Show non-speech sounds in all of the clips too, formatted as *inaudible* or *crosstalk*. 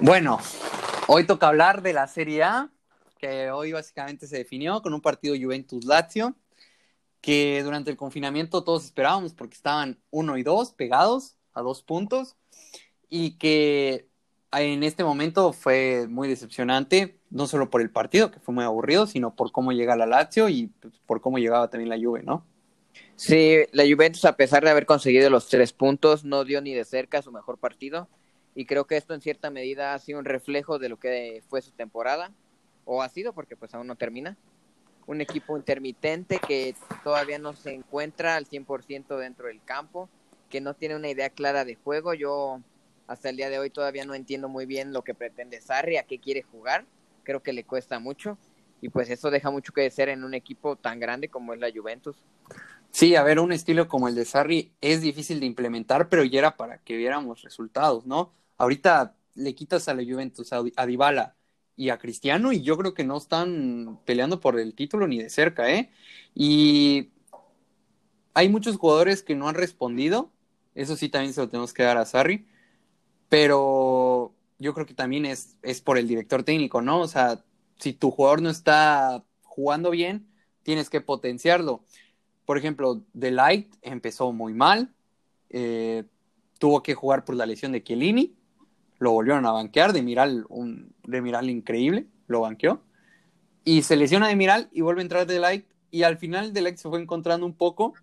Bueno, hoy toca hablar de la Serie A, que hoy básicamente se definió con un partido Juventus-Lazio, que durante el confinamiento todos esperábamos porque estaban uno y dos pegados a dos puntos y que en este momento fue muy decepcionante, no solo por el partido, que fue muy aburrido, sino por cómo llega la Lazio y pues, por cómo llegaba también la Juve, ¿no? Sí, la Juventus, a pesar de haber conseguido los tres puntos, no dio ni de cerca su mejor partido. Y creo que esto en cierta medida ha sido un reflejo de lo que fue su temporada, o ha sido porque pues aún no termina. Un equipo intermitente que todavía no se encuentra al 100% dentro del campo, que no tiene una idea clara de juego. Yo hasta el día de hoy todavía no entiendo muy bien lo que pretende Sarri, a qué quiere jugar. Creo que le cuesta mucho y pues eso deja mucho que desear en un equipo tan grande como es la Juventus. Sí, a ver, un estilo como el de Sarri es difícil de implementar, pero ya era para que viéramos resultados, ¿no? Ahorita le quitas a la Juventus, a Dybala y a Cristiano y yo creo que no están peleando por el título ni de cerca, ¿eh? Y hay muchos jugadores que no han respondido, eso sí también se lo tenemos que dar a Sarri, pero yo creo que también es, es por el director técnico, ¿no? O sea, si tu jugador no está jugando bien, tienes que potenciarlo. Por ejemplo, The Light empezó muy mal, eh, tuvo que jugar por la lesión de Chiellini, lo volvieron a banquear, de Miral, un de Miral increíble, lo banqueó, y se lesiona de Miral y vuelve a entrar The Light, y al final The Light se fue encontrando un poco,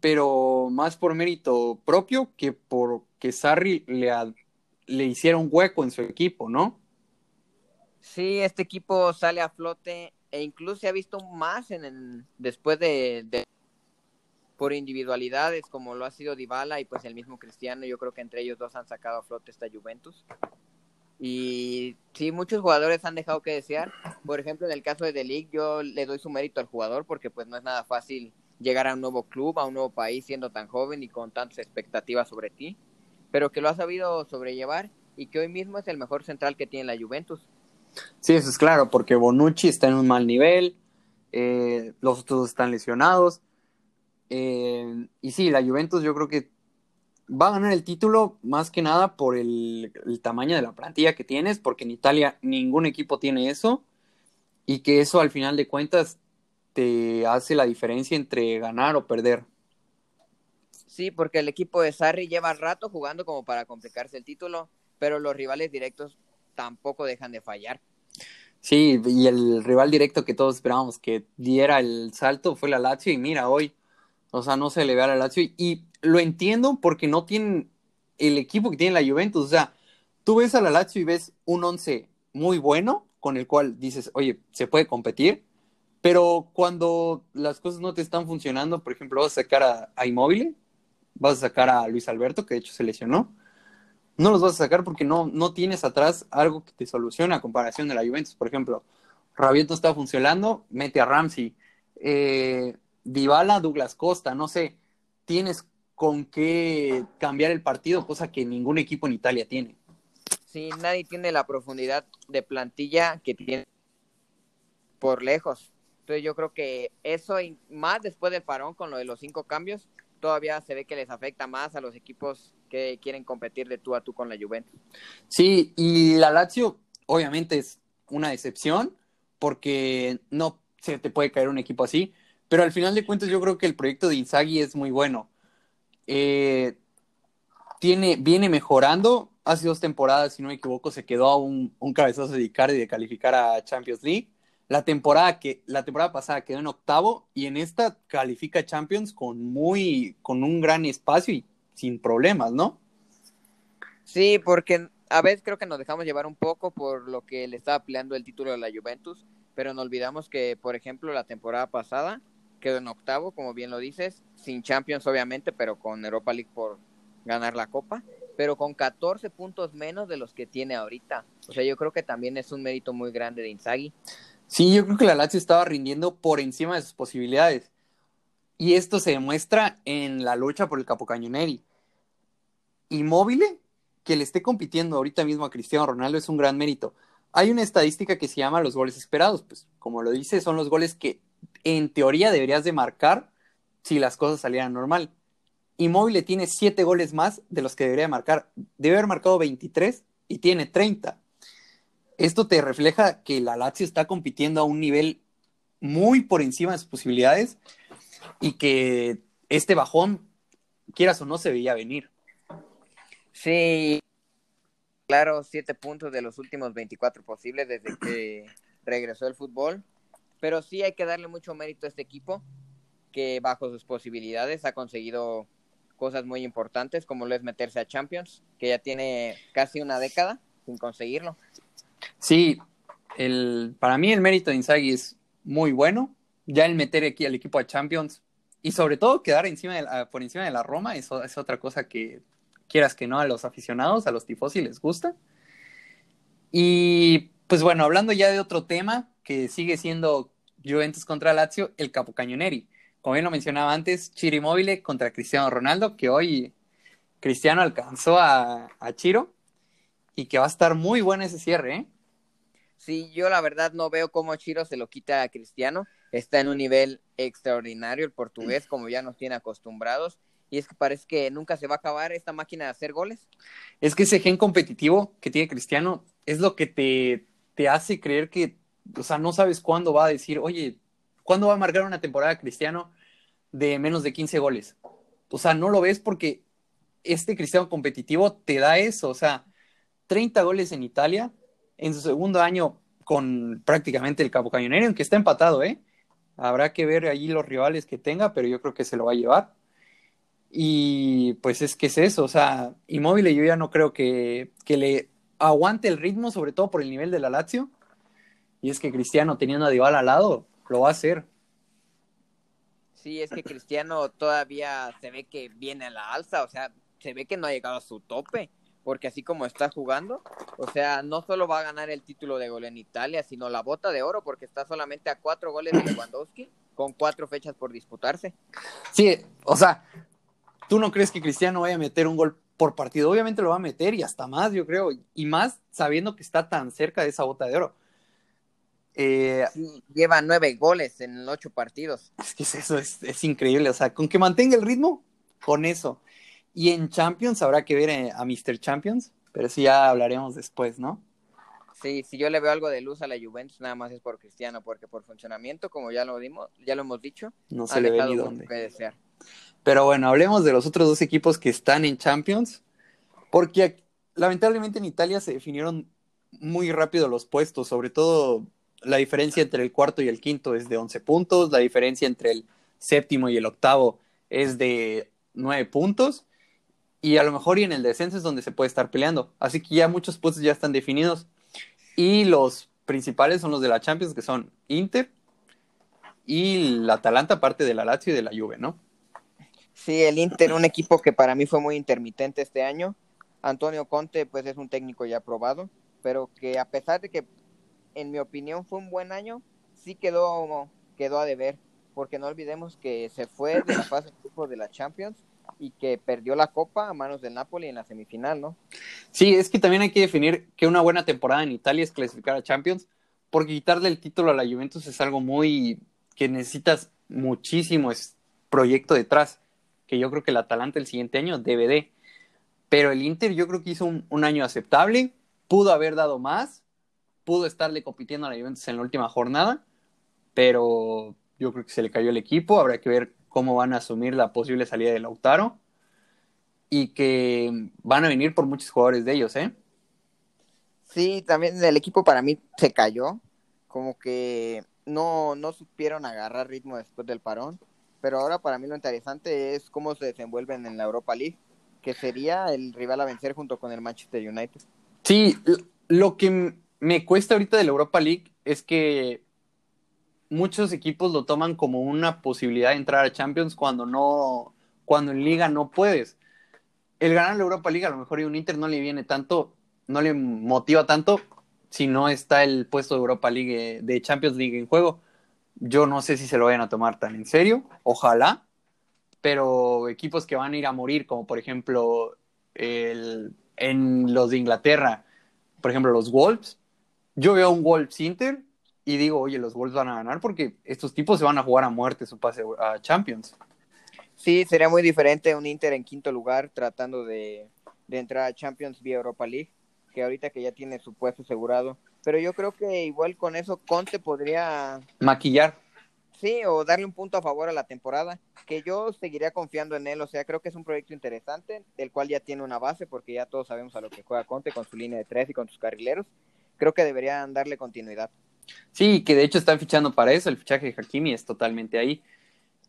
pero más por mérito propio que por que Sarri le, le hiciera un hueco en su equipo, ¿no? Sí, este equipo sale a flote e incluso se ha visto más en el, después de, de, por individualidades como lo ha sido Dybala y pues el mismo Cristiano, yo creo que entre ellos dos han sacado a flote esta Juventus. Y sí, muchos jugadores han dejado que desear. Por ejemplo, en el caso de Delic, yo le doy su mérito al jugador porque pues no es nada fácil llegar a un nuevo club, a un nuevo país siendo tan joven y con tantas expectativas sobre ti pero que lo ha sabido sobrellevar y que hoy mismo es el mejor central que tiene la Juventus. Sí, eso es claro, porque Bonucci está en un mal nivel, eh, los otros están lesionados. Eh, y sí, la Juventus yo creo que va a ganar el título más que nada por el, el, tamaño de la plantilla que tienes, porque en Italia ningún equipo tiene eso, y que eso al final de cuentas te hace la diferencia entre ganar o perder. Sí, porque el equipo de Sarri lleva rato jugando como para complicarse el título, pero los rivales directos tampoco dejan de fallar. Sí, y el rival directo que todos esperábamos que diera el salto fue la Lazio y mira hoy, o sea, no se le ve a la Lazio y lo entiendo porque no tienen el equipo que tiene la Juventus, o sea, tú ves a la Lazio y ves un once muy bueno con el cual dices, oye, se puede competir, pero cuando las cosas no te están funcionando, por ejemplo, vas a sacar a, a Immobile, vas a sacar a Luis Alberto, que de hecho se lesionó. No los vas a sacar porque no, no tienes atrás algo que te solucione a comparación de la Juventus. Por ejemplo, Rabiot está funcionando, mete a Ramsey. Eh, Dybala, Douglas Costa, no sé, tienes con qué cambiar el partido, cosa que ningún equipo en Italia tiene. Sí, nadie tiene la profundidad de plantilla que tiene por lejos. Entonces yo creo que eso, y más después del parón con lo de los cinco cambios, todavía se ve que les afecta más a los equipos que quieren competir de tú a tú con la Juventus. Sí, y la Lazio obviamente es una decepción porque no se te puede caer un equipo así, pero al final de cuentas yo creo que el proyecto de Inzaghi es muy bueno. Eh, tiene, viene mejorando, hace dos temporadas, si no me equivoco, se quedó a un, un cabezazo de Icardi de calificar a Champions League la temporada que la temporada pasada quedó en octavo y en esta califica Champions con muy con un gran espacio y sin problemas, ¿no? Sí, porque a veces creo que nos dejamos llevar un poco por lo que le estaba peleando el título de la Juventus, pero no olvidamos que, por ejemplo, la temporada pasada quedó en octavo, como bien lo dices, sin Champions obviamente, pero con Europa League por ganar la Copa, pero con 14 puntos menos de los que tiene ahorita. O sea, yo creo que también es un mérito muy grande de Inzaghi. Sí, yo creo que la Lazio estaba rindiendo por encima de sus posibilidades. Y esto se demuestra en la lucha por el Capocañoneri. Inmóvil, que le esté compitiendo ahorita mismo a Cristiano Ronaldo, es un gran mérito. Hay una estadística que se llama los goles esperados. Pues, como lo dice, son los goles que en teoría deberías de marcar si las cosas salieran normal. Inmóvil tiene siete goles más de los que debería marcar. Debe haber marcado 23 y tiene 30. Esto te refleja que la Lazio está compitiendo a un nivel muy por encima de sus posibilidades y que este bajón, quieras o no, se veía venir. Sí, claro, siete puntos de los últimos 24 posibles desde que regresó el fútbol, pero sí hay que darle mucho mérito a este equipo que bajo sus posibilidades ha conseguido cosas muy importantes como lo es meterse a Champions, que ya tiene casi una década sin conseguirlo. Sí, el, para mí el mérito de Inzaghi es muy bueno. Ya el meter aquí al equipo a Champions y sobre todo quedar encima de por encima de la Roma eso es otra cosa que quieras que no a los aficionados, a los tifosi les gusta. Y pues bueno, hablando ya de otro tema que sigue siendo Juventus contra Lazio, el Capocañoneri. Como bien lo mencionaba antes, Chiro contra Cristiano Ronaldo, que hoy Cristiano alcanzó a, a Chiro y que va a estar muy bueno ese cierre, ¿eh? Sí, yo la verdad no veo cómo Chiro se lo quita a Cristiano. Está en un nivel extraordinario el portugués, como ya nos tiene acostumbrados. Y es que parece que nunca se va a acabar esta máquina de hacer goles. Es que ese gen competitivo que tiene Cristiano es lo que te, te hace creer que, o sea, no sabes cuándo va a decir, oye, ¿cuándo va a marcar una temporada Cristiano de menos de 15 goles? O sea, no lo ves porque este Cristiano competitivo te da eso, o sea, 30 goles en Italia, en su segundo año con prácticamente el Cabo Cañonero, aunque está empatado, ¿eh? Habrá que ver allí los rivales que tenga, pero yo creo que se lo va a llevar. Y pues es que es eso, o sea, inmóvil yo ya no creo que, que le aguante el ritmo, sobre todo por el nivel de la Lazio. Y es que Cristiano teniendo a Dybala al lado, lo va a hacer. Sí, es que Cristiano todavía se ve que viene a la alza, o sea, se ve que no ha llegado a su tope porque así como está jugando, o sea, no solo va a ganar el título de gol en Italia, sino la bota de oro, porque está solamente a cuatro goles de Lewandowski, con cuatro fechas por disputarse. Sí, o sea, ¿tú no crees que Cristiano vaya a meter un gol por partido? Obviamente lo va a meter y hasta más, yo creo, y más sabiendo que está tan cerca de esa bota de oro. Eh, lleva nueve goles en ocho partidos. Es que eso, es, es increíble, o sea, con que mantenga el ritmo, con eso. Y en Champions habrá que ver eh, a Mr. Champions, pero sí ya hablaremos después, ¿no? Sí, si yo le veo algo de luz a la Juventus, nada más es por Cristiano, porque por funcionamiento, como ya lo dimos, ya lo hemos dicho, no se le ve ni dónde. Pero bueno, hablemos de los otros dos equipos que están en Champions, porque lamentablemente en Italia se definieron muy rápido los puestos, sobre todo la diferencia entre el cuarto y el quinto es de 11 puntos, la diferencia entre el séptimo y el octavo es de 9 puntos, y a lo mejor y en el descenso es donde se puede estar peleando. Así que ya muchos puestos ya están definidos. Y los principales son los de la Champions, que son Inter y la Atalanta, aparte de la Lazio y de la Juve, ¿no? Sí, el Inter, un equipo que para mí fue muy intermitente este año. Antonio Conte, pues es un técnico ya probado, pero que a pesar de que, en mi opinión, fue un buen año, sí quedó, quedó a deber, porque no olvidemos que se fue de la fase de de la Champions y que perdió la copa a manos del Napoli en la semifinal, ¿no? Sí, es que también hay que definir que una buena temporada en Italia es clasificar a Champions, porque quitarle el título a la Juventus es algo muy que necesitas muchísimo proyecto detrás, que yo creo que el Atalanta el siguiente año debe de. Pero el Inter yo creo que hizo un año aceptable, pudo haber dado más, pudo estarle compitiendo a la Juventus en la última jornada, pero yo creo que se le cayó el equipo, habrá que ver cómo van a asumir la posible salida de Lautaro y que van a venir por muchos jugadores de ellos, ¿eh? Sí, también el equipo para mí se cayó, como que no, no supieron agarrar ritmo después del parón, pero ahora para mí lo interesante es cómo se desenvuelven en la Europa League, que sería el rival a vencer junto con el Manchester United. Sí, lo que me cuesta ahorita de la Europa League es que muchos equipos lo toman como una posibilidad de entrar a Champions cuando no, cuando en Liga no puedes. El ganar la Europa League a lo mejor a un Inter no le viene tanto, no le motiva tanto si no está el puesto de Europa League, de Champions League en juego. Yo no sé si se lo vayan a tomar tan en serio, ojalá, pero equipos que van a ir a morir, como por ejemplo el, en los de Inglaterra, por ejemplo los Wolves, yo veo un Wolves Inter y digo, oye, los Wolves van a ganar porque estos tipos se van a jugar a muerte su pase a Champions. Sí, sería muy diferente un Inter en quinto lugar tratando de, entrar a Champions vía Europa League que ahorita que ya tiene su puesto asegurado. Pero yo creo que igual con eso Conte podría... Maquillar. Sí, o darle un punto a favor a la temporada, que yo seguiría confiando en él, o sea, creo que es un proyecto interesante, el cual ya tiene una base, porque ya todos sabemos a lo que juega Conte con su línea de tres y con sus carrileros, creo que deberían darle continuidad. Sí, que de hecho están fichando para eso, el fichaje de Hakimi es totalmente ahí.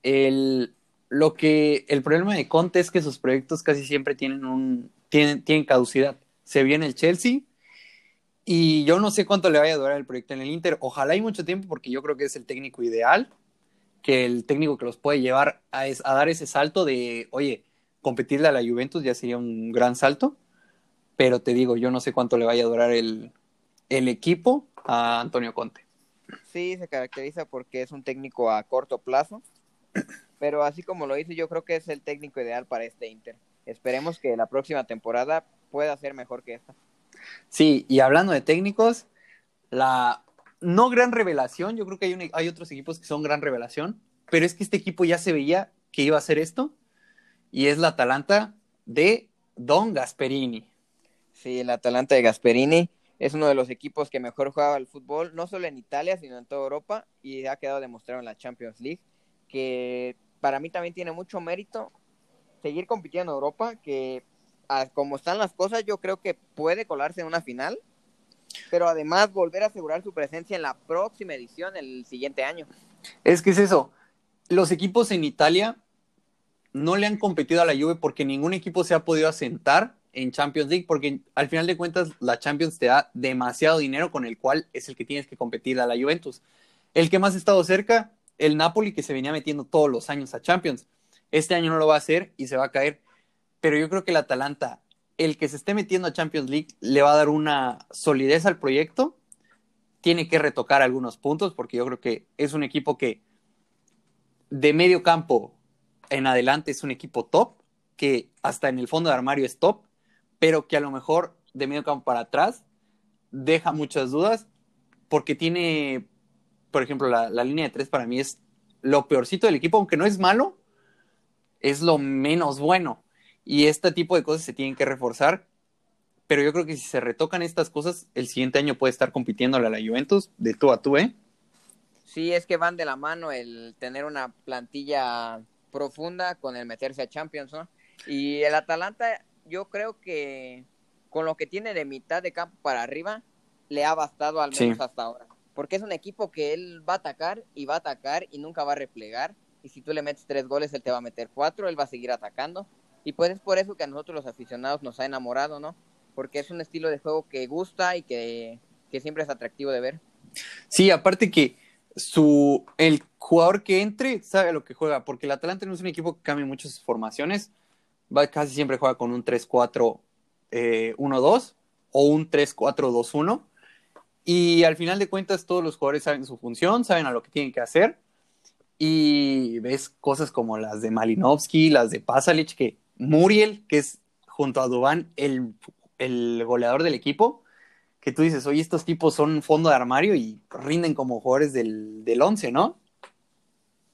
El, lo que, el problema de Conte es que sus proyectos casi siempre tienen un, tienen, tienen caducidad. Se viene el Chelsea, y yo no sé cuánto le vaya a durar el proyecto en el Inter. Ojalá hay mucho tiempo porque yo creo que es el técnico ideal que el técnico que los puede llevar a, a, dar ese salto de, oye, competirle a la Juventus ya sería un gran salto, pero te digo, yo no sé cuánto le vaya a durar el, el equipo a Antonio Conte. Sí, se caracteriza porque es un técnico a corto plazo, pero así como lo dice, yo creo que es el técnico ideal para este Inter. Esperemos que la próxima temporada pueda ser mejor que esta. Sí, y hablando de técnicos, la no gran revelación, yo creo que hay, un, hay otros equipos que son gran revelación, pero es que este equipo ya se veía que iba a hacer esto, y es la Atalanta de Don Gasperini. Sí, el Atalanta de Gasperini es uno de los equipos que mejor juega el fútbol, no solo en Italia, sino en toda Europa, y ha quedado demostrado en la Champions League, que para mí también tiene mucho mérito seguir compitiendo en Europa, que como están las cosas, yo creo que puede colarse en una final pero además volver a asegurar su presencia en la próxima edición el siguiente año. Es que es eso. Los equipos en Italia no le han competido a la Juve porque ningún equipo se ha podido asentar en Champions League porque al final de cuentas la Champions te da demasiado dinero con el cual es el que tienes que competir a la Juventus. El que más ha estado cerca, el Napoli que se venía metiendo todos los años a Champions. Este año no lo va a hacer y se va a caer. Pero yo creo que el Atalanta el que se esté metiendo a Champions League le va a dar una solidez al proyecto. Tiene que retocar algunos puntos porque yo creo que es un equipo que de medio campo en adelante es un equipo top, que hasta en el fondo de armario es top, pero que a lo mejor de medio campo para atrás deja muchas dudas porque tiene, por ejemplo, la, línea de tres para mí es lo peorcito del equipo, aunque no es malo, es lo menos bueno y este tipo de cosas se tienen que reforzar. Pero yo creo que si se retocan estas cosas, el siguiente año puede estar compitiendo a la Juventus de tú a tú, ¿eh? Sí, es que van de la mano el tener una plantilla profunda con el meterse a Champions. Y el Atalanta, yo creo que con lo que tiene de mitad de campo para arriba, le ha bastado al menos hasta ahora. Porque es un equipo que él va a atacar y va a atacar y nunca va a replegar. Y si tú le metes tres goles, él te va a meter cuatro, él va a seguir atacando. Y pues es por eso que a nosotros los aficionados nos ha enamorado, ¿no? Porque es un estilo de juego que gusta y que, siempre es atractivo de ver. Sí, aparte que su el jugador que entre sabe lo que juega, porque el Atalanta no es un equipo que cambia muchas formaciones, va, casi siempre juega con un 3-4-1-2 eh, o un 3-4-2-1 y al final de cuentas todos los jugadores saben su función, saben a lo que tienen que hacer y ves cosas como las de Malinovsky, las de Pasalic que Muriel, que es junto a Dubán el, el goleador del equipo, que tú dices, oye, estos tipos son fondo de armario y rinden como jugadores del, del once, ¿no?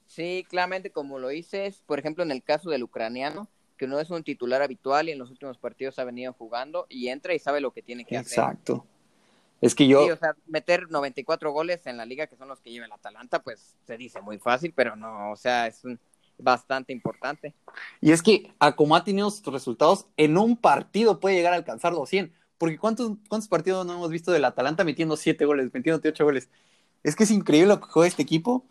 Sí, claramente como lo dices, por ejemplo, en el caso del ucraniano, que no es un titular habitual y en los últimos partidos ha venido jugando y entra y sabe lo que tiene que hacer. Exacto. Es que yo... Sí, o sea, meter 94 goles en la liga, que son los que lleva el Atalanta, pues se dice muy fácil, pero no, o sea, es un, bastante importante. Y es que a como ha tenido sus resultados, en un partido puede llegar a alcanzar 200. Porque ¿cuántos, cuántos partidos no hemos visto del Atalanta metiendo 7 goles, metiendo 8 goles? Es que es increíble lo que juega este equipo.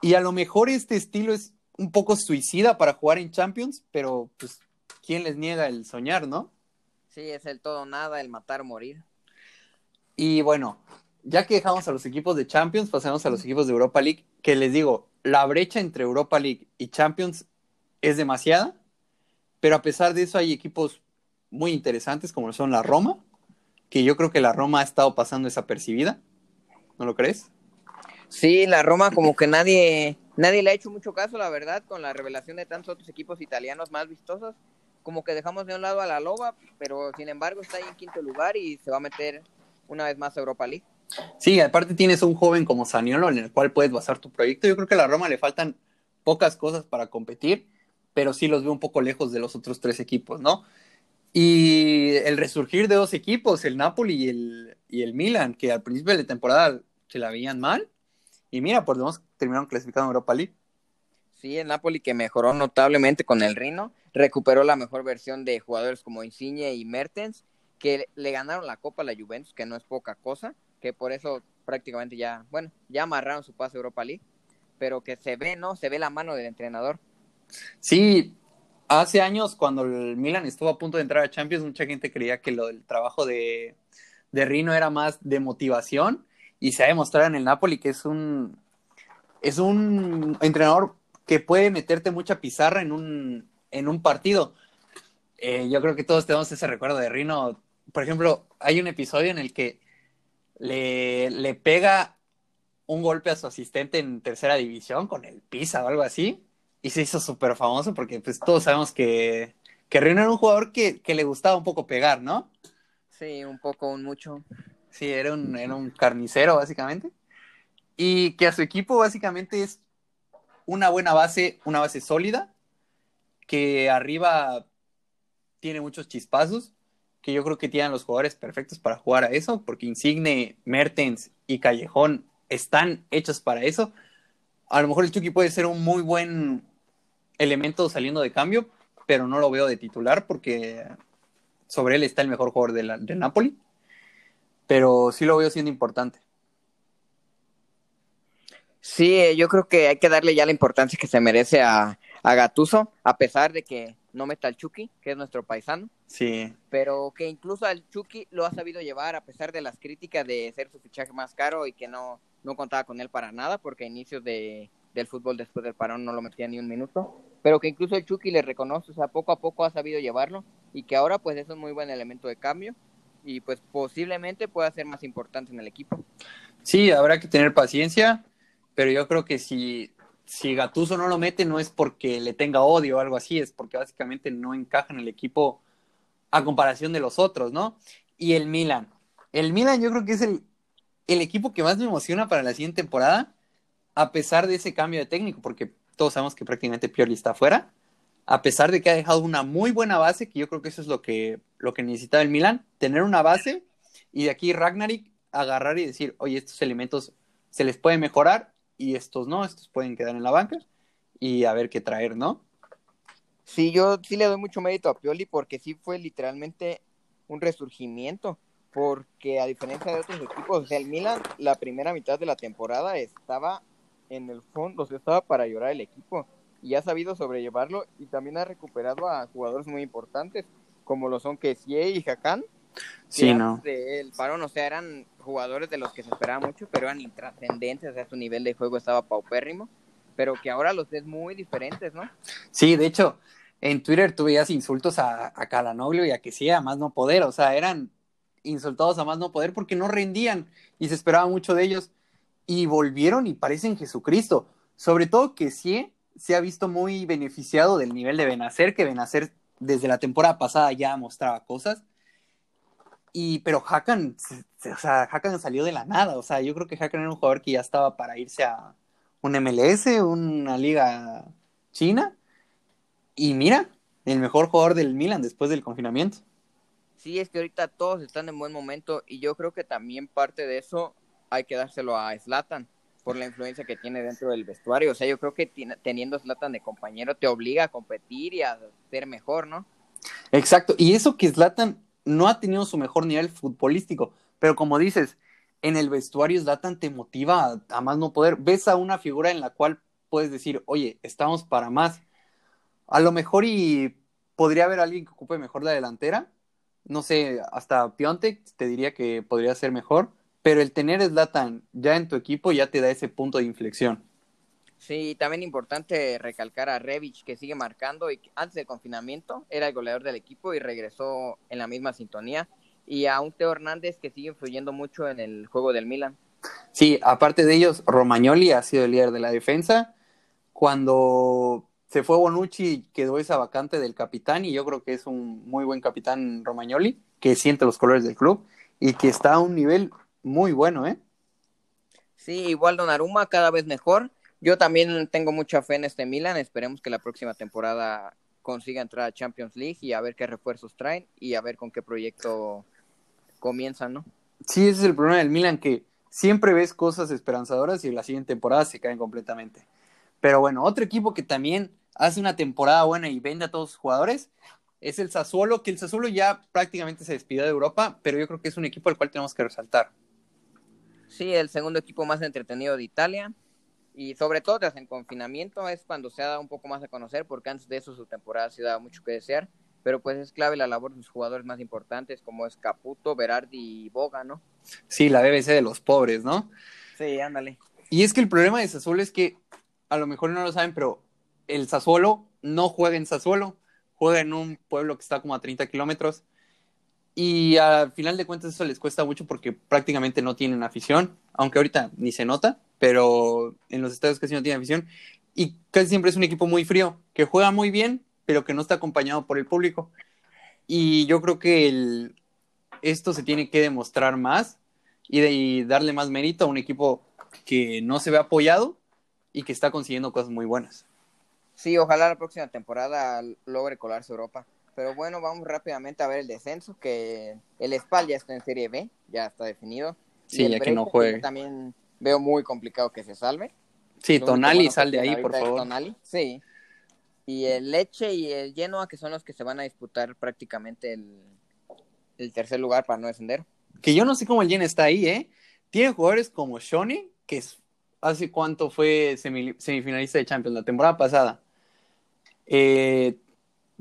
Y a lo mejor este estilo es un poco suicida para jugar en Champions, pero pues, ¿quién les niega el soñar, no? Sí, es el todo nada, el matar morir. Y bueno, ya que dejamos a los equipos de Champions, pasemos a los equipos de Europa League, que les digo, la brecha entre Europa League y Champions es demasiada, pero a pesar de eso hay equipos muy interesantes como son la Roma, que yo creo que la Roma ha estado pasando desapercibida, ¿no lo crees? Sí, la Roma como que nadie, nadie le ha hecho mucho caso, la verdad, con la revelación de tantos otros equipos italianos más vistosos, como que dejamos de un lado a la Loba, pero sin embargo está ahí en quinto lugar y se va a meter una vez más a Europa League. Sí, aparte tienes un joven como Saniolo en el cual puedes basar tu proyecto. Yo creo que a la Roma le faltan pocas cosas para competir, pero sí los veo un poco lejos de los otros tres equipos, ¿no? Y el resurgir de dos equipos, el Napoli y el, y el Milan, que al principio de la temporada se la veían mal. Y mira, por lo menos terminaron clasificando en Europa League. Sí, el Napoli que mejoró notablemente con el Rino, recuperó la mejor versión de jugadores como Insigne y Mertens, que le ganaron la Copa a la Juventus, que no es poca cosa, que por eso prácticamente ya, bueno, ya amarraron su pase a Europa League, pero que se ve, ¿no? Se ve la mano del entrenador. Sí, hace años cuando el Milan estuvo a punto de entrar a Champions, mucha gente creía que lo del trabajo de, de Rino era más de motivación y se ha demostrado en el Napoli que es un es un entrenador que puede meterte mucha pizarra en un, en un partido. Eh, yo creo que todos tenemos ese recuerdo de Rino. Por ejemplo, hay un episodio en el que le, le pega un golpe a su asistente en tercera división con el Pisa o algo así. Y se hizo súper famoso porque pues todos sabemos que, que Rino era un jugador que, que, le gustaba un poco pegar, ¿no? Sí, un poco, un mucho. Sí, era un, era un carnicero básicamente y que a su equipo básicamente es una buena base, una base sólida, que arriba tiene muchos chispazos, que yo creo que tienen los jugadores perfectos para jugar a eso, porque Insigne, Mertens y Callejón están hechos para eso. A lo mejor el Chucky puede ser un muy buen elemento saliendo de cambio, pero no lo veo de titular porque sobre él está el mejor jugador de, la, de Napoli, pero sí lo veo siendo importante. Sí, yo creo que hay que darle ya la importancia que se merece a, a Gatuso, a pesar de que no meta al Chucky, que es nuestro paisano. Sí. Pero que incluso al Chucky lo ha sabido llevar, a pesar de las críticas de ser su fichaje más caro y que no, no contaba con él para nada, porque a inicios de, del fútbol después del parón no lo metía ni un minuto. Pero que incluso el Chucky le reconoce, o sea, poco a poco ha sabido llevarlo y que ahora pues es un muy buen elemento de cambio y pues posiblemente pueda ser más importante en el equipo. Sí, habrá que tener paciencia pero yo creo que si, si Gatuso no lo mete no es porque le tenga odio o algo así, es porque básicamente no encaja en el equipo a comparación de los otros, ¿no? Y el Milan. El Milan yo creo que es el, el equipo que más me emociona para la siguiente temporada, a pesar de ese cambio de técnico, porque todos sabemos que prácticamente Pioli está afuera, a pesar de que ha dejado una muy buena base, que yo creo que eso es lo que, lo que necesitaba el Milan, tener una base y de aquí Ragnarik agarrar y decir, oye, estos elementos se les puede mejorar y estos no, estos pueden quedar en la banca y a ver qué traer, ¿no? Sí, yo sí le doy mucho mérito a Pioli porque sí fue literalmente un resurgimiento, porque a diferencia de otros equipos, o sea, el Milan la primera mitad de la temporada estaba en el fondo, o sea, estaba para llorar el equipo y ha sabido sobrellevarlo y también ha recuperado a jugadores muy importantes como lo son Kessie y Hakan. Sí, no. El parón, o sea, eran jugadores de los que se esperaba mucho, pero eran intrascendentes, o sea, su nivel de juego estaba paupérrimo, pero que ahora los ves muy diferentes, ¿no? Sí, de hecho, en Twitter tú veías insultos a, a Calanoglio y a sí, a más no poder, o sea, eran insultados a más no poder porque no rendían y se esperaba mucho de ellos y volvieron y parecen Jesucristo, sobre todo que sí se ha visto muy beneficiado del nivel de Benacer, que Benacer desde la temporada pasada ya mostraba cosas y, pero Hakan, o sea, Hakan salió de la nada. O sea, yo creo que Hakan era un jugador que ya estaba para irse a un MLS, una liga china. Y mira, el mejor jugador del Milan después del confinamiento. Sí, es que ahorita todos están en buen momento y yo creo que también parte de eso hay que dárselo a Slatan por la influencia que tiene dentro del vestuario. O sea, yo creo que teniendo Slatan de compañero te obliga a competir y a ser mejor, ¿no? Exacto, y eso que Slatan no ha tenido su mejor nivel futbolístico, pero como dices, en el vestuario Zlatan te motiva a, más no poder. Ves a una figura en la cual puedes decir, oye, estamos para más. A lo mejor y podría haber alguien que ocupe mejor la delantera. No sé, hasta Piontek te diría que podría ser mejor, pero el tener Zlatan ya en tu equipo ya te da ese punto de inflexión. Sí, también importante recalcar a Revich que sigue marcando y antes del confinamiento era el goleador del equipo y regresó en la misma sintonía y a un Teo Hernández que sigue influyendo mucho en el juego del Milan. Sí, aparte de ellos, Romagnoli ha sido el líder de la defensa. Cuando se fue Bonucci quedó esa vacante del capitán y yo creo que es un muy buen capitán Romagnoli que siente los colores del club y que está a un nivel muy bueno, ¿eh? Sí, igual Donnarumma cada vez mejor yo también tengo mucha fe en este Milan. Esperemos que la próxima temporada consiga entrar a Champions League y a ver qué refuerzos traen y a ver con qué proyecto comienzan, ¿no? Sí, ese es el problema del Milan, que siempre ves cosas esperanzadoras y la siguiente temporada se caen completamente. Pero bueno, otro equipo que también hace una temporada buena y vende a todos sus jugadores es el Sassuolo, que el Sassuolo ya prácticamente se despidió de Europa, pero yo creo que es un equipo al cual tenemos que resaltar. Sí, el segundo equipo más entretenido de Italia. Y sobre todo tras el confinamiento es cuando se ha dado un poco más a conocer, porque antes de eso su temporada se daba mucho que desear. Pero pues es clave la labor de sus jugadores más importantes, como es Caputo, Berardi y Boga, ¿no? Sí, la BBC de los pobres, ¿no? Sí, ándale. Y es que el problema de Sassuolo es que, a lo mejor no lo saben, pero el Sassuolo no juega en Sassuolo, juega en un pueblo que está como a 30 kilómetros. Y al final de cuentas eso les cuesta mucho porque prácticamente no tienen afición, aunque ahorita ni se nota, pero en los estadios casi no tienen afición. Y casi siempre es un equipo muy frío, que juega muy bien, pero que no está acompañado por el público. Y yo creo que esto se tiene que demostrar más y, de, y darle más mérito a un equipo que no se ve apoyado y que está consiguiendo cosas muy buenas. Sí, ojalá la próxima temporada logre colarse Europa. Pero bueno, vamos rápidamente a ver el descenso, que el Spal ya está en Serie B, ya está definido. Sí, ya que no juegue. También veo muy complicado que se salve. Sí, Tonali sal de ahí, por favor. Tonali, sí. Y el Leche y el Genoa, que son los que se van a disputar prácticamente el, el tercer lugar para no descender. Que yo no sé cómo el Genoa está ahí, ¿eh? Tiene jugadores como Shoni, que es, hace cuánto fue semifinalista de Champions, la temporada pasada. Eh,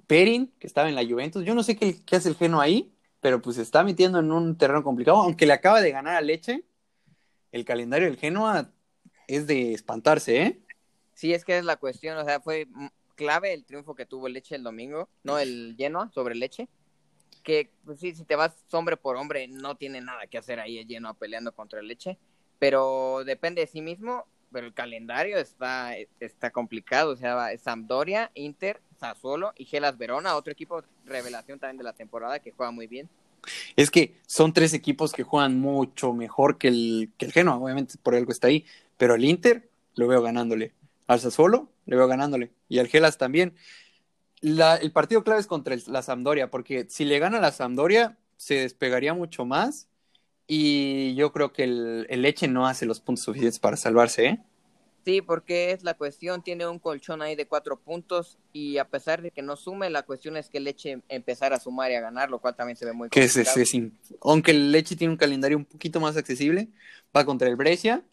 Perin, que estaba en la Juventus. Yo no sé qué, hace el Genoa ahí, pero pues se está metiendo en un terreno complicado, aunque le acaba de ganar a Leche. El calendario del Genoa es de espantarse, ¿eh? Sí, es que es la cuestión, o sea, fue clave el triunfo que tuvo Leche el domingo, no el Genoa sobre Leche. Que, pues sí, si te vas hombre por hombre, no tiene nada que hacer ahí el Genoa peleando contra Leche. Pero depende de sí mismo, pero el calendario está, está complicado. O sea, Sampdoria, Inter, Sassuolo y Gelas Verona, otro equipo revelación también de la temporada que juega muy bien. Es que son tres equipos que juegan mucho mejor que el, que el Genoa, obviamente por algo está ahí, pero el Inter lo veo ganándole. Al Sassuolo le veo ganándole. Y al Gelas también. El partido clave es contra la Sampdoria, porque si le gana la Sampdoria, se despegaría mucho más. Y yo creo que el, el Leche no hace los puntos suficientes para salvarse, ¿eh? Sí, porque es la cuestión, tiene un colchón ahí de cuatro puntos y a pesar de que no sume, la cuestión es que Leche empezar a sumar y a ganar, lo cual también se ve muy que es, es, es, Aunque Leche tiene un calendario un poquito más accesible, va contra el Brescia,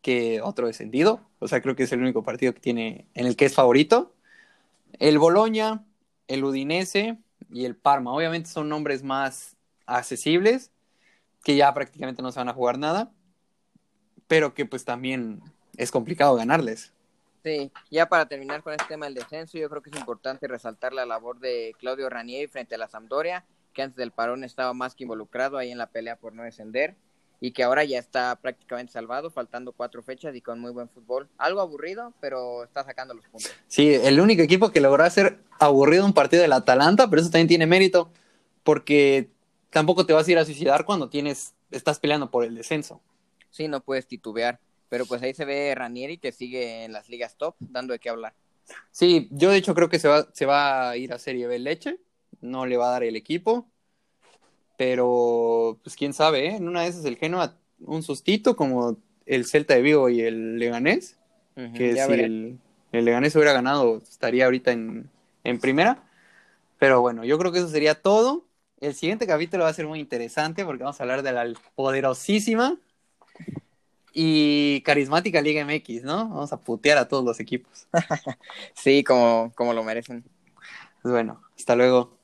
que otro descendido, o sea, creo que es el único partido que tiene en el que es favorito. El Boloña, el Udinese y el Parma, obviamente son nombres más accesibles, que ya prácticamente no se van a jugar nada, pero que pues también es complicado ganarles. Sí, ya para terminar con este tema del descenso, yo creo que es importante resaltar la labor de Claudio Ranieri frente a la Sampdoria, que antes del parón estaba más que involucrado ahí en la pelea por no descender y que ahora ya está prácticamente salvado, faltando cuatro fechas y con muy buen fútbol. Algo aburrido, pero está sacando los puntos. Sí, el único equipo que logró hacer aburrido un partido del Atalanta, pero eso también tiene mérito, porque tampoco te vas a ir a suicidar cuando tienes, estás peleando por el descenso. Sí, no puedes titubear. Pero pues ahí se ve Ranieri que sigue en las ligas top, dando de qué hablar. Sí, yo de hecho creo que se va, se va a ir a Serie B Leche, no le va a dar el equipo, pero pues quién sabe, ¿eh? en una de esas el Genoa un sustito como el Celta de Vigo y el Leganés, que si el, el, Leganés hubiera ganado estaría ahorita en, en primera, pero bueno, yo creo que eso sería todo. El siguiente capítulo va a ser muy interesante porque vamos a hablar de la poderosísima y carismática Liga MX, ¿no? Vamos a putear a todos los equipos. *laughs* sí, como, como lo merecen. Pues bueno, hasta luego.